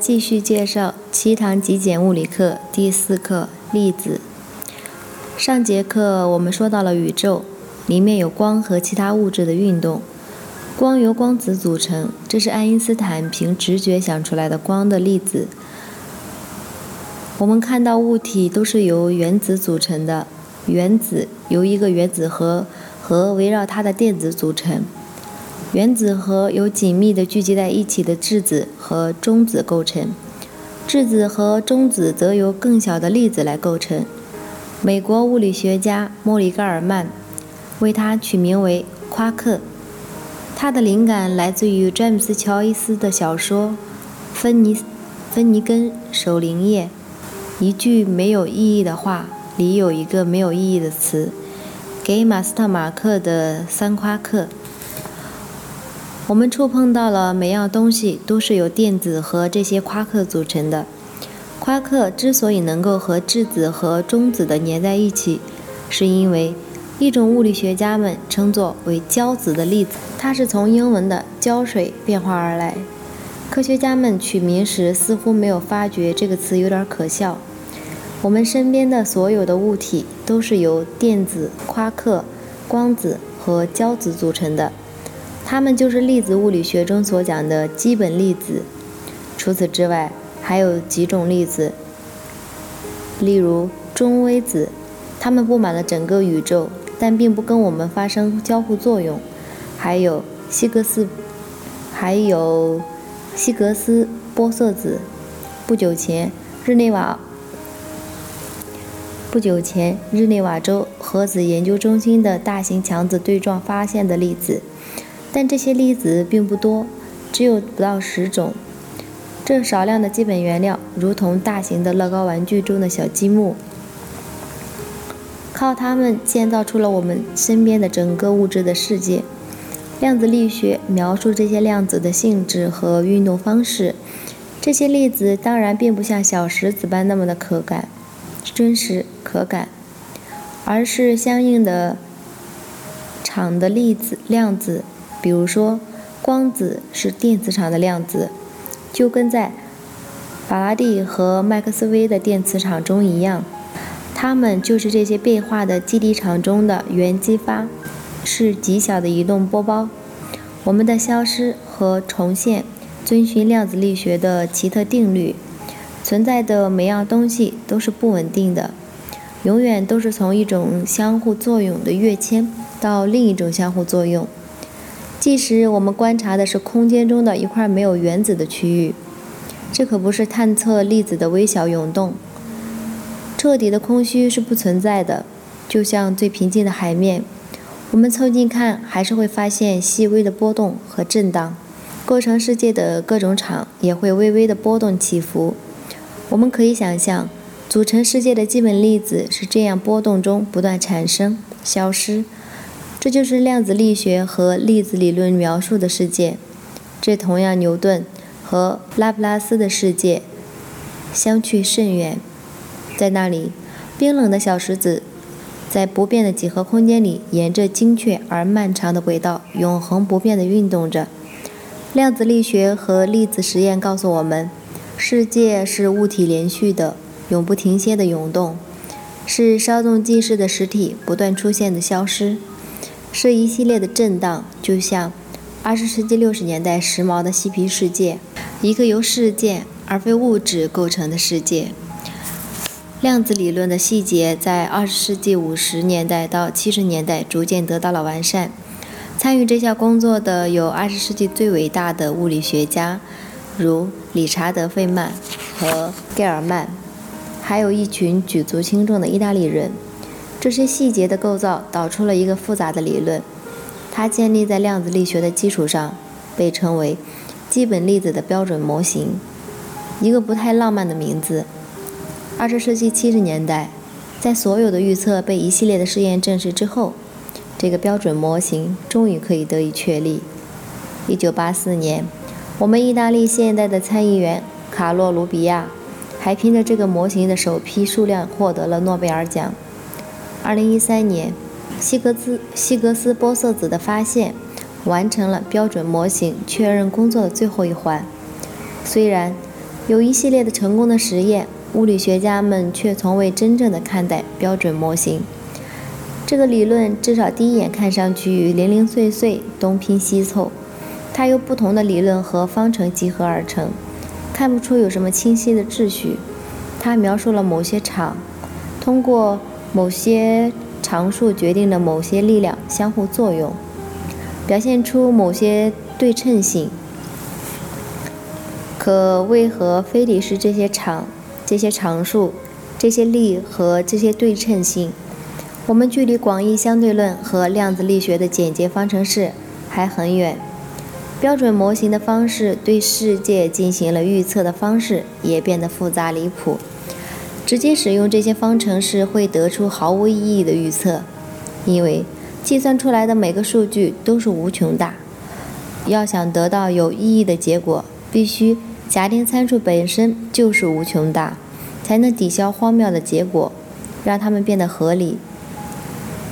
继续介绍七堂极简物理课第四课粒子。上节课我们说到了宇宙，里面有光和其他物质的运动。光由光子组成，这是爱因斯坦凭直觉想出来的光的粒子。我们看到物体都是由原子组成的，原子由一个原子核和围绕它的电子组成。原子核由紧密地聚集在一起的质子和中子构成，质子和中子则由更小的粒子来构成。美国物理学家莫里盖尔曼为它取名为夸克，他的灵感来自于詹姆斯·乔伊斯的小说《芬尼芬尼根守灵夜》，一句没有意义的话里有一个没有意义的词，给马斯特马克的三夸克。我们触碰到了每样东西都是由电子和这些夸克组成的。夸克之所以能够和质子和中子的粘在一起，是因为一种物理学家们称作为胶子的粒子，它是从英文的胶水变化而来。科学家们取名时似乎没有发觉这个词有点可笑。我们身边的所有的物体都是由电子、夸克、光子和胶子组成的。它们就是粒子物理学中所讲的基本粒子。除此之外，还有几种粒子，例如中微子，它们布满了整个宇宙，但并不跟我们发生交互作用。还有希格斯，还有希格斯玻色子。不久前，日内瓦不久前日内瓦州核子研究中心的大型强子对撞发现的粒子。但这些粒子并不多，只有不到十种。这少量的基本原料，如同大型的乐高玩具中的小积木，靠它们建造出了我们身边的整个物质的世界。量子力学描述这些量子的性质和运动方式。这些粒子当然并不像小石子般那么的可感、真实、可感，而是相应的场的粒子、量子。比如说，光子是电磁场的量子，就跟在法拉第和麦克斯韦的电磁场中一样，它们就是这些变化的基底场中的原激发，是极小的移动波包。我们的消失和重现遵循量子力学的奇特定律，存在的每样东西都是不稳定的，永远都是从一种相互作用的跃迁到另一种相互作用。即使我们观察的是空间中的一块没有原子的区域，这可不是探测粒子的微小涌动。彻底的空虚是不存在的，就像最平静的海面，我们凑近看还是会发现细微的波动和震荡。构成世界的各种场也会微微的波动起伏。我们可以想象，组成世界的基本粒子是这样波动中不断产生、消失。这就是量子力学和粒子理论描述的世界，这同样牛顿和拉普拉斯的世界相去甚远。在那里，冰冷的小石子在不变的几何空间里，沿着精确而漫长的轨道，永恒不变地运动着。量子力学和粒子实验告诉我们，世界是物体连续的、永不停歇的涌动，是稍纵即逝的实体不断出现的消失。是一系列的震荡，就像二十世纪六十年代时髦的嬉皮世界，一个由事件而非物质构成的世界。量子理论的细节在二十世纪五十年代到七十年代逐渐得到了完善。参与这项工作的有二十世纪最伟大的物理学家，如理查德·费曼和盖尔曼，还有一群举足轻重的意大利人。这些细节的构造导出了一个复杂的理论，它建立在量子力学的基础上，被称为基本粒子的标准模型，一个不太浪漫的名字。二十世纪七十年代，在所有的预测被一系列的试验证实之后，这个标准模型终于可以得以确立。一九八四年，我们意大利现代的参议员卡洛·卢比亚还凭着这个模型的首批数量获得了诺贝尔奖。二零一三年，希格斯希格斯玻色子的发现完成了标准模型确认工作的最后一环。虽然有一系列的成功的实验，物理学家们却从未真正的看待标准模型。这个理论至少第一眼看上去零零碎碎、东拼西凑，它由不同的理论和方程集合而成，看不出有什么清晰的秩序。它描述了某些场通过。某些常数决定了某些力量相互作用，表现出某些对称性。可为何非得是这些常、这些常数、这些力和这些对称性？我们距离广义相对论和量子力学的简洁方程式还很远。标准模型的方式对世界进行了预测的方式也变得复杂离谱。直接使用这些方程式会得出毫无意义的预测，因为计算出来的每个数据都是无穷大。要想得到有意义的结果，必须假定参数本身就是无穷大，才能抵消荒谬的结果，让它们变得合理。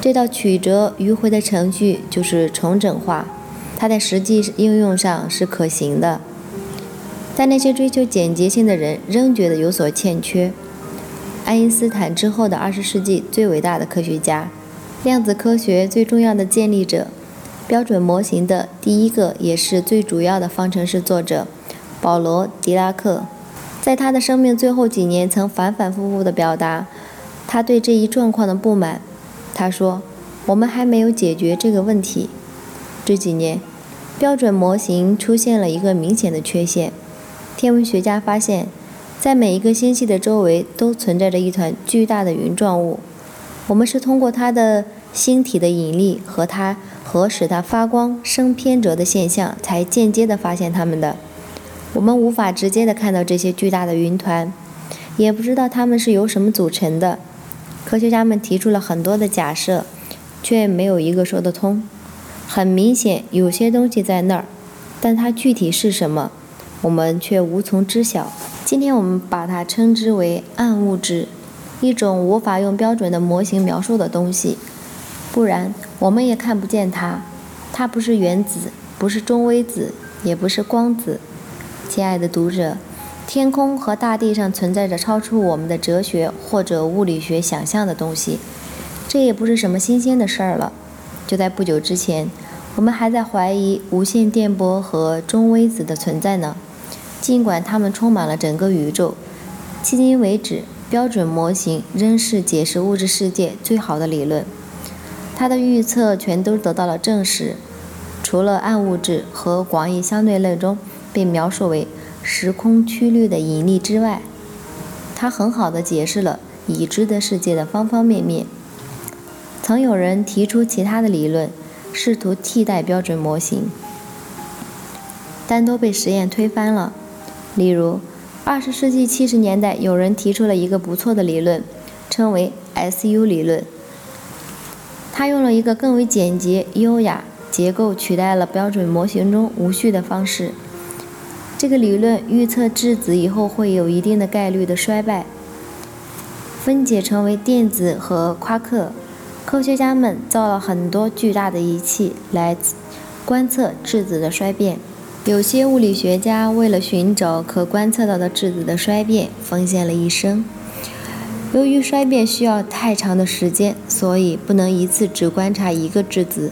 这道曲折迂回的程序就是重整化，它在实际应用上是可行的，但那些追求简洁性的人仍觉得有所欠缺。爱因斯坦之后的二十世纪最伟大的科学家，量子科学最重要的建立者，标准模型的第一个也是最主要的方程式作者，保罗·狄拉克，在他的生命最后几年曾反反复复地表达他对这一状况的不满。他说：“我们还没有解决这个问题。”这几年，标准模型出现了一个明显的缺陷。天文学家发现。在每一个星系的周围都存在着一团巨大的云状物，我们是通过它的星体的引力和它和使它发光生偏折的现象才间接地发现它们的。我们无法直接地看到这些巨大的云团，也不知道它们是由什么组成的。科学家们提出了很多的假设，却没有一个说得通。很明显，有些东西在那儿，但它具体是什么，我们却无从知晓。今天我们把它称之为暗物质，一种无法用标准的模型描述的东西，不然我们也看不见它。它不是原子，不是中微子，也不是光子。亲爱的读者，天空和大地上存在着超出我们的哲学或者物理学想象的东西，这也不是什么新鲜的事儿了。就在不久之前，我们还在怀疑无线电波和中微子的存在呢。尽管它们充满了整个宇宙，迄今为止，标准模型仍是解释物质世界最好的理论。它的预测全都得到了证实，除了暗物质和广义相对论中被描述为时空曲率的引力之外，它很好地解释了已知的世界的方方面面。曾有人提出其他的理论，试图替代标准模型，但都被实验推翻了。例如，二十世纪七十年代，有人提出了一个不错的理论，称为 SU 理论。他用了一个更为简洁、优雅结构取代了标准模型中无序的方式。这个理论预测质子以后会有一定的概率的衰败，分解成为电子和夸克。科学家们造了很多巨大的仪器来观测质子的衰变。有些物理学家为了寻找可观测到的质子的衰变，奉献了一生。由于衰变需要太长的时间，所以不能一次只观察一个质子。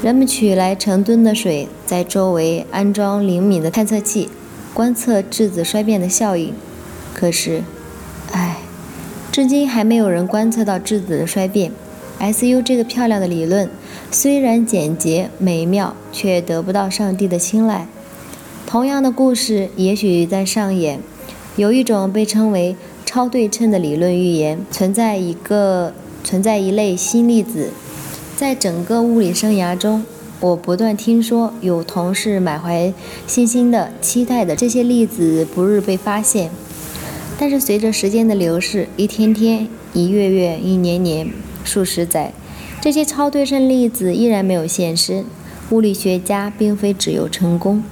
人们取来成吨的水，在周围安装灵敏的探测器，观测质子衰变的效应。可是，唉，至今还没有人观测到质子的衰变。SU 这个漂亮的理论。虽然简洁美妙，却得不到上帝的青睐。同样的故事也许在上演。有一种被称为超对称的理论预言，存在一个存在一类新粒子。在整个物理生涯中，我不断听说有同事满怀信心的期待的这些粒子不日被发现。但是随着时间的流逝，一天天、一月月、一年年、数十载，这些超对称粒子依然没有现身。物理学家并非只有成功，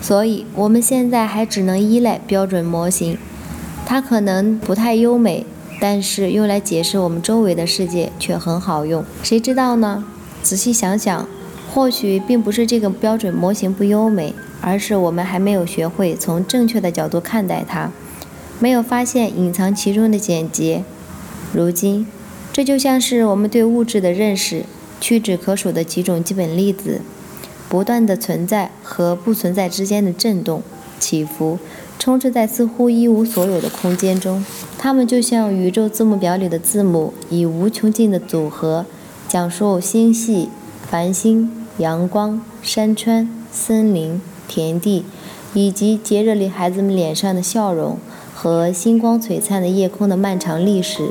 所以我们现在还只能依赖标准模型。它可能不太优美，但是用来解释我们周围的世界却很好用。谁知道呢？仔细想想，或许并不是这个标准模型不优美，而是我们还没有学会从正确的角度看待它，没有发现隐藏其中的简洁。如今，这就像是我们对物质的认识，屈指可数的几种基本粒子。不断的存在和不存在之间的震动、起伏，充斥在似乎一无所有的空间中。它们就像宇宙字母表里的字母，以无穷尽的组合，讲述星系、繁星、阳光、山川、森林、田地，以及节日里孩子们脸上的笑容和星光璀璨的夜空的漫长历史。